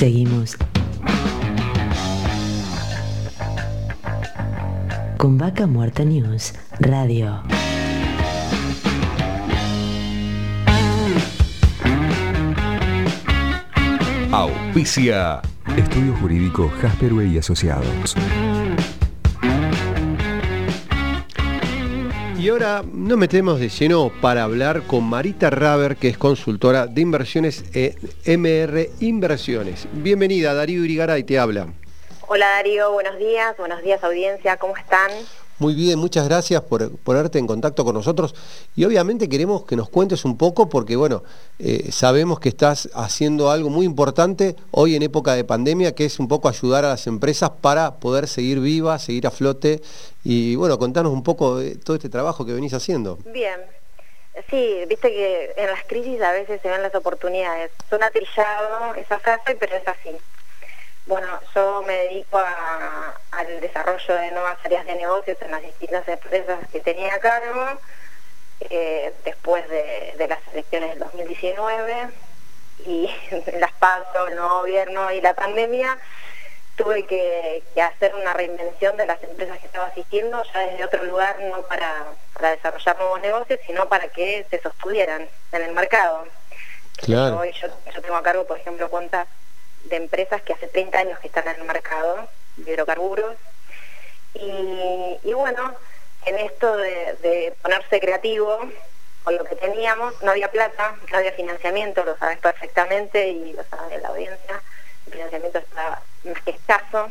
Seguimos con Vaca Muerta News Radio. Auspicia. Estudio Jurídico Jasperway y Asociados. Y ahora nos metemos de lleno para hablar con Marita Raber, que es consultora de inversiones en MR Inversiones. Bienvenida, Darío Irigaray te habla. Hola Darío, buenos días, buenos días audiencia, ¿cómo están? Muy bien, muchas gracias por ponerte en contacto con nosotros y obviamente queremos que nos cuentes un poco porque bueno, eh, sabemos que estás haciendo algo muy importante hoy en época de pandemia que es un poco ayudar a las empresas para poder seguir vivas, seguir a flote y bueno, contanos un poco de todo este trabajo que venís haciendo. Bien, sí, viste que en las crisis a veces se ven las oportunidades. Suena trillado esa frase, pero es así. Bueno, yo me dedico al desarrollo de nuevas áreas de negocios en las distintas empresas que tenía a cargo eh, después de, las elecciones del 2019 y las paso, el nuevo gobierno y la pandemia, tuve que, hacer una reinvención de las empresas que estaba asistiendo ya desde otro lugar, no para, desarrollar nuevos negocios, sino para que se sostuvieran en el mercado. Claro. Hoy yo, yo tengo a cargo, por ejemplo, cuentas de empresas que hace 30 años que están en el mercado hidrocarburos. Y, bueno, en esto de, ponerse creativo con lo que teníamos, no había plata, no había financiamiento, lo sabes perfectamente y lo sabe la audiencia, el financiamiento estaba más que escaso.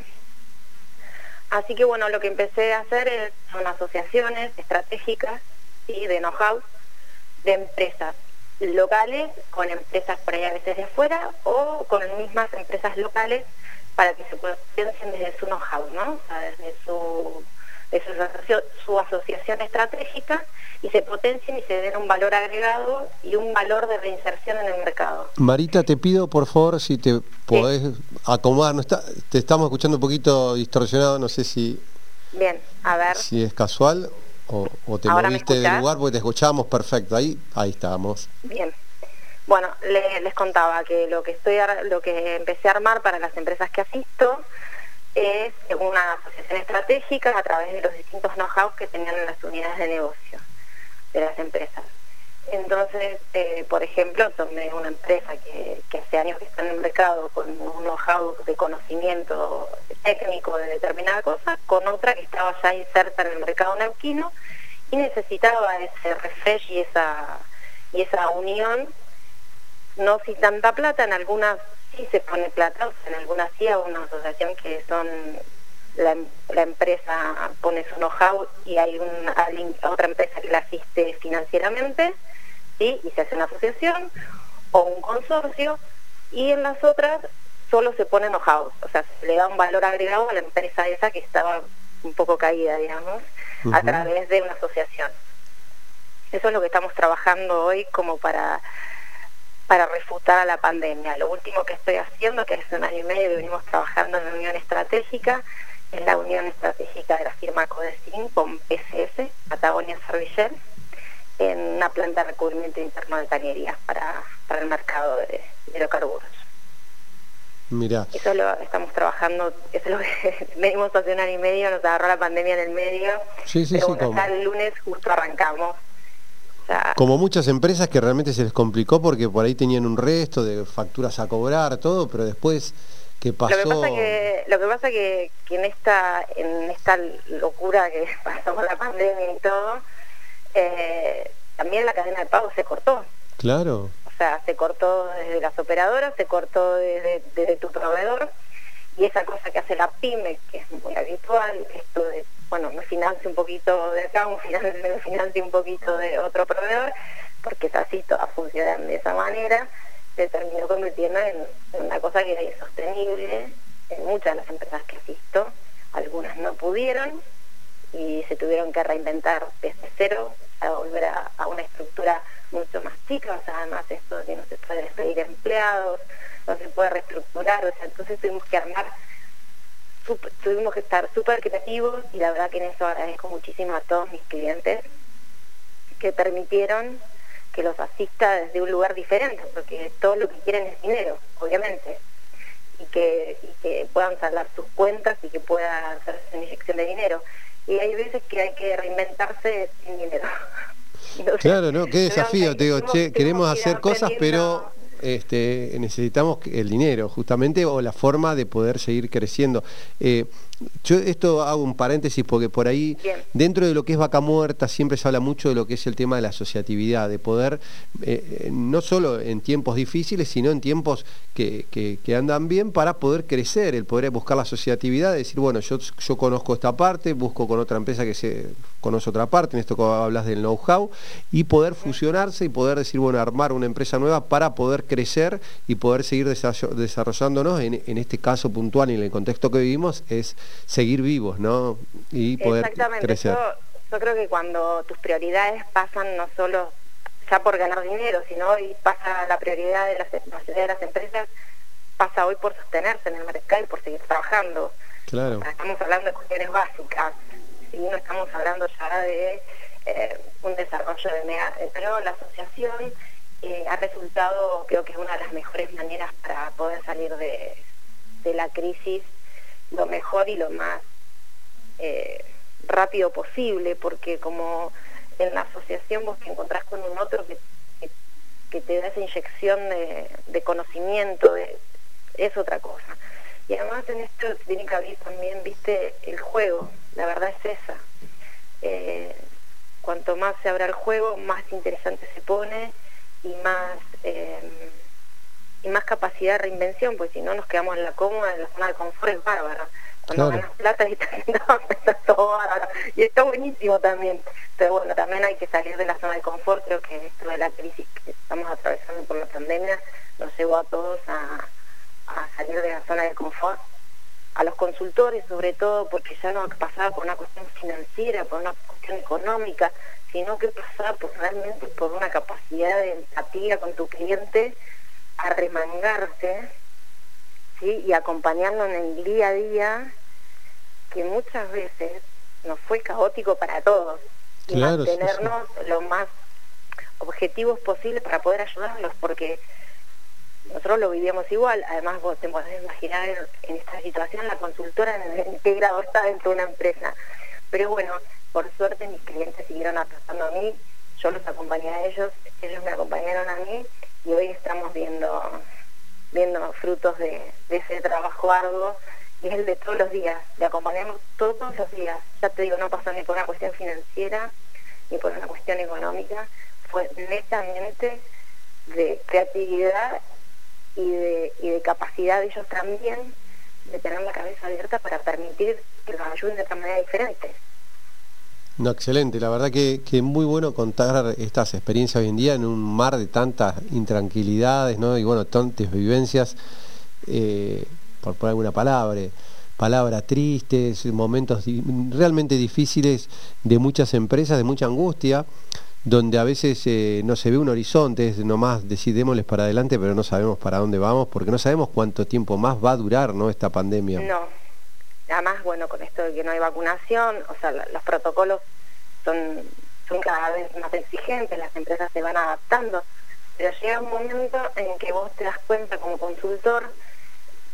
Así que bueno, lo que empecé a hacer es, son asociaciones estratégicas y de know-how de empresas locales con empresas por ahí a veces de afuera o con mismas empresas locales para que se potencien desde su know-how, ¿no? desde su, su, asociación estratégica y se potencien y se den un valor agregado y un valor de reinserción en el mercado. Marita, te pido por favor si te podés acomodar, no está, te estamos escuchando un poquito distorsionado, no sé si... Bien, a ver. Si es casual o, te moviste del lugar porque te escuchábamos perfecto. Ahí, ahí estábamos. Bien. Bueno, les contaba que lo que empecé a armar para las empresas que asisto es una asociación estratégica a través de los distintos know-how que tenían en las unidades de negocio de las empresas. Entonces, eh, por ejemplo, tomé una empresa que, hace años que está en el mercado con un know-how de conocimiento técnico de determinada cosa, con otra que estaba ya inserta en el mercado neuquino y necesitaba ese refresh y esa unión, no sin tanta plata, en algunas sí se pone plata, en algunas sí a una asociación que son la, empresa pone su know-how y hay una, otra empresa que la asiste financieramente y se hace una asociación o un consorcio y en las otras solo se pone know-how, o sea, se le da un valor agregado a la empresa esa que estaba un poco caída, digamos, a través de una asociación. Eso es lo que estamos trabajando hoy como para para refutar a la pandemia. Lo último que estoy haciendo, que hace un año y medio venimos trabajando en la unión estratégica, es la unión estratégica de la firma Codecin con PSS, Patagonia Servicel, en una planta de recubrimiento interno de cañerías para, para el mercado de hidrocarburos. Mira. Eso lo estamos trabajando, eso es lo que venimos hace un año y medio, nos agarró la pandemia en el medio. Sí, sí, pero sí. El lunes justo arrancamos. Como muchas empresas que realmente se les complicó porque por ahí tenían un resto de facturas a cobrar, todo, pero después ¿qué pasó? Lo que pasa que, lo que, pasa que, que en esta en esta locura que pasó con la pandemia y todo, eh, también la cadena de pago se cortó. Claro. O sea, se cortó desde las operadoras, se cortó desde, tu proveedor y esa cosa que hace la pyme, que es muy habitual, esto de, financie un poquito de acá, me financie un poquito de otro proveedor, porque es así, todas funcionan de esa manera, se terminó convirtiendo en, una cosa que era insostenible en muchas de las empresas que asisto, algunas no pudieron, y se tuvieron que reinventar desde cero a volver a, una estructura mucho más chica, o sea, además esto de que no se puede despedir empleados, no se puede reestructurar, o sea, entonces tuvimos que armar, tuvimos que estar súper creativos y la verdad que en eso agradezco muchísimo a todos mis clientes que permitieron que los asista desde un lugar diferente, porque todo lo que quieren es dinero, obviamente. y que, que puedan saldar sus cuentas y que puedan hacer una inyección de dinero. Y hay veces que hay que reinventarse sin dinero. claro, ¿no? Qué desafío, te digo, che, queremos hacer cosas, pero este, necesitamos el dinero, justamente, o la forma de poder seguir creciendo. Eh, yo esto hago un paréntesis porque por ahí, dentro de lo que es vaca muerta, siempre se habla mucho de lo que es el tema de la asociatividad, de poder, eh, eh, no solo en tiempos difíciles, sino en tiempos que, andan bien para poder crecer, el poder buscar la asociatividad, decir, bueno, yo, yo conozco esta parte, busco con otra empresa que se conoce otra parte, en esto que hablas del know-how, y poder fusionarse y poder decir, bueno, armar una empresa nueva para poder crecer y poder seguir desarrollándonos, en, en este caso puntual y en el contexto que vivimos, es seguir vivos, ¿no? Y poder Exactamente. crecer. Yo, creo que cuando tus prioridades pasan no solo ya por ganar dinero, sino hoy pasa la prioridad de las, de las empresas, pasa hoy por sostenerse en el mercado y por seguir trabajando. Claro. estamos hablando de cuestiones básicas, y no estamos hablando ya de eh, un desarrollo de mega... Pero la asociación eh, ha resultado, creo que es una de las mejores maneras para poder salir de, de la crisis lo mejor y lo más eh, rápido posible, porque como en la asociación vos te encontrás con un otro que, que, te da esa inyección de, conocimiento, es otra cosa. Y además en esto tiene que abrir también, viste, el juego, la verdad es esa. Eh, cuanto más se abra el juego, más interesante se pone y más... Eh, y más capacidad de reinvención, pues si no nos quedamos en la cómoda, en la zona de confort es bárbara. Cuando ganas plata y está todo bárbaro. Y está buenísimo también. Pero bueno, también hay que salir de la zona de confort. Creo que esto de la crisis que estamos atravesando por la pandemia nos llevó a todos a, salir de la zona de confort. A los consultores, sobre todo, porque ya no pasaba por una cuestión financiera, por una cuestión económica, sino que pasaba por, realmente por una capacidad de empatía con tu cliente arremangarse ¿sí? y acompañarlo en el día a día, que muchas veces nos fue caótico para todos, y mantenernos lo más objetivos posible para poder ayudarlos, porque nosotros lo vivíamos igual, además vos te podés imaginar en esta situación la consultora en, qué grado está dentro de una empresa. Pero bueno, por suerte mis clientes siguieron apostando a mí, yo los acompañé a ellos, ellos me acompañaron a mí y hoy estamos viendo, viendo frutos de, ese trabajo arduo y es el de todos los días, le acompañamos todos los días. Ya te digo, no pasó ni por una cuestión financiera ni por una cuestión económica, fue netamente de creatividad y de, y de capacidad de ellos también de tener la cabeza abierta para permitir que los ayuden de otra manera diferente. No, excelente. La verdad que, que muy bueno contar estas experiencias hoy en día en un mar de tantas intranquilidades, ¿no? Y bueno, tantas vivencias, eh, por poner alguna palabra, palabras tristes, momentos realmente difíciles de muchas empresas, de mucha angustia, donde a veces eh, no se ve un horizonte, es nomás decidémosles para adelante, pero no sabemos para dónde vamos, porque no sabemos cuánto tiempo más va a durar, ¿no? Esta pandemia. No Además, bueno, con esto de que no hay vacunación, o sea, los protocolos son, son cada vez más exigentes, las empresas se van adaptando, pero llega un momento en que vos te das cuenta como consultor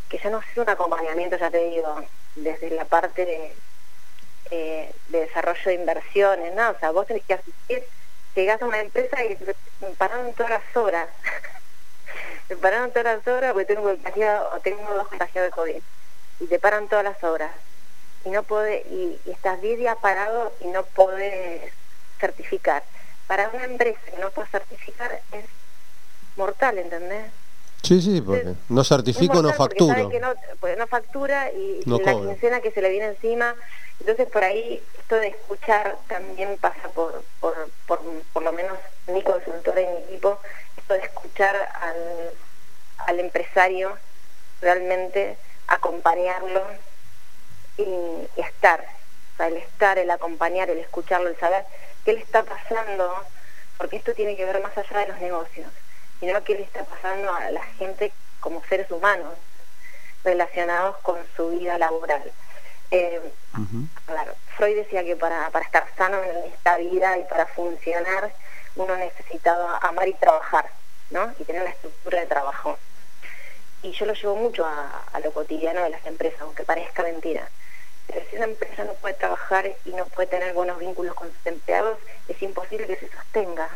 que ya no es un acompañamiento, ya te digo, desde la parte de, eh, de desarrollo de inversiones, ¿no? O sea, vos tenés que asistir, llegás a una empresa y te pararon todas las horas. me pararon todas las horas porque tengo, o tengo dos contagiados de COVID y te paran todas las horas y no puede y, estás 10 días parado y no puedes certificar. Para una empresa que no puede certificar es mortal, ¿entendés? Sí, sí, porque no certifico, no facturo. Que no, pues no factura y, la quincena que se le viene encima. Entonces por ahí esto de escuchar también pasa por, por, por, por lo menos mi consultora y mi equipo, esto de escuchar al, al empresario realmente acompañarlo y, estar. O sea, el estar, el acompañar, el escucharlo, el saber qué le está pasando, porque esto tiene que ver más allá de los negocios, sino qué le está pasando a la gente como seres humanos relacionados con su vida laboral. Eh, Freud decía que para, para estar sano en esta vida y para funcionar uno necesitaba amar y trabajar, ¿no? Y tener una estructura de trabajo. Y yo lo llevo mucho a, lo cotidiano de las empresas, aunque parezca mentira. Pero si una empresa no puede trabajar y no puede tener buenos vínculos con sus empleados, es imposible que se sostenga.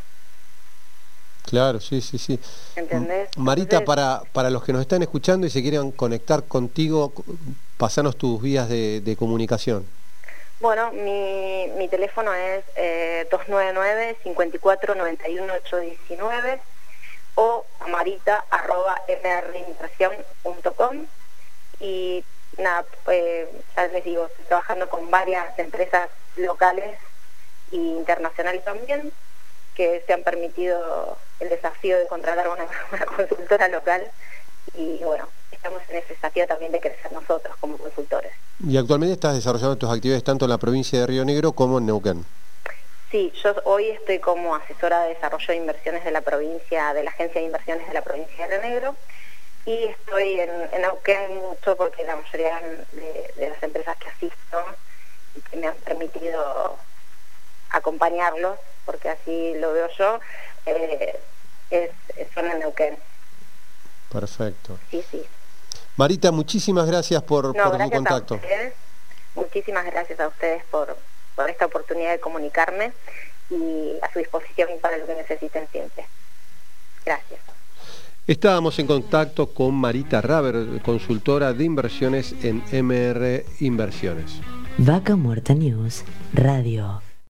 Claro, sí, sí, sí. ¿Entendés? Marita, para, para los que nos están escuchando y se quieren conectar contigo, pasanos tus vías de, comunicación. Bueno, mi, mi teléfono es eh, 299 54 91 819 o amarita arroba y nada, eh, ya les digo, estoy trabajando con varias empresas locales e internacionales también que se han permitido el desafío de contratar una, una consultora local y bueno, estamos en ese desafío también de crecer nosotros como consultores. Y actualmente estás desarrollando tus actividades tanto en la provincia de Río Negro como en Neuquén. Sí, yo hoy estoy como asesora de desarrollo de inversiones de la provincia, de la Agencia de Inversiones de la provincia de Río Negro y estoy en, en Neuquén mucho porque la mayoría de, las empresas que asisto y que me han permitido acompañarlos, porque así lo veo yo, eh, es, son en Neuquén. Perfecto. Sí, sí. Marita, muchísimas gracias por, por tu contacto. Muchísimas gracias a ustedes por, por esta oportunidad de comunicarme y a su disposición para lo que necesiten siempre. Gracias. Estábamos en contacto con Marita Raber, consultora de inversiones en MR Inversiones. Vaca Muerta News Radio.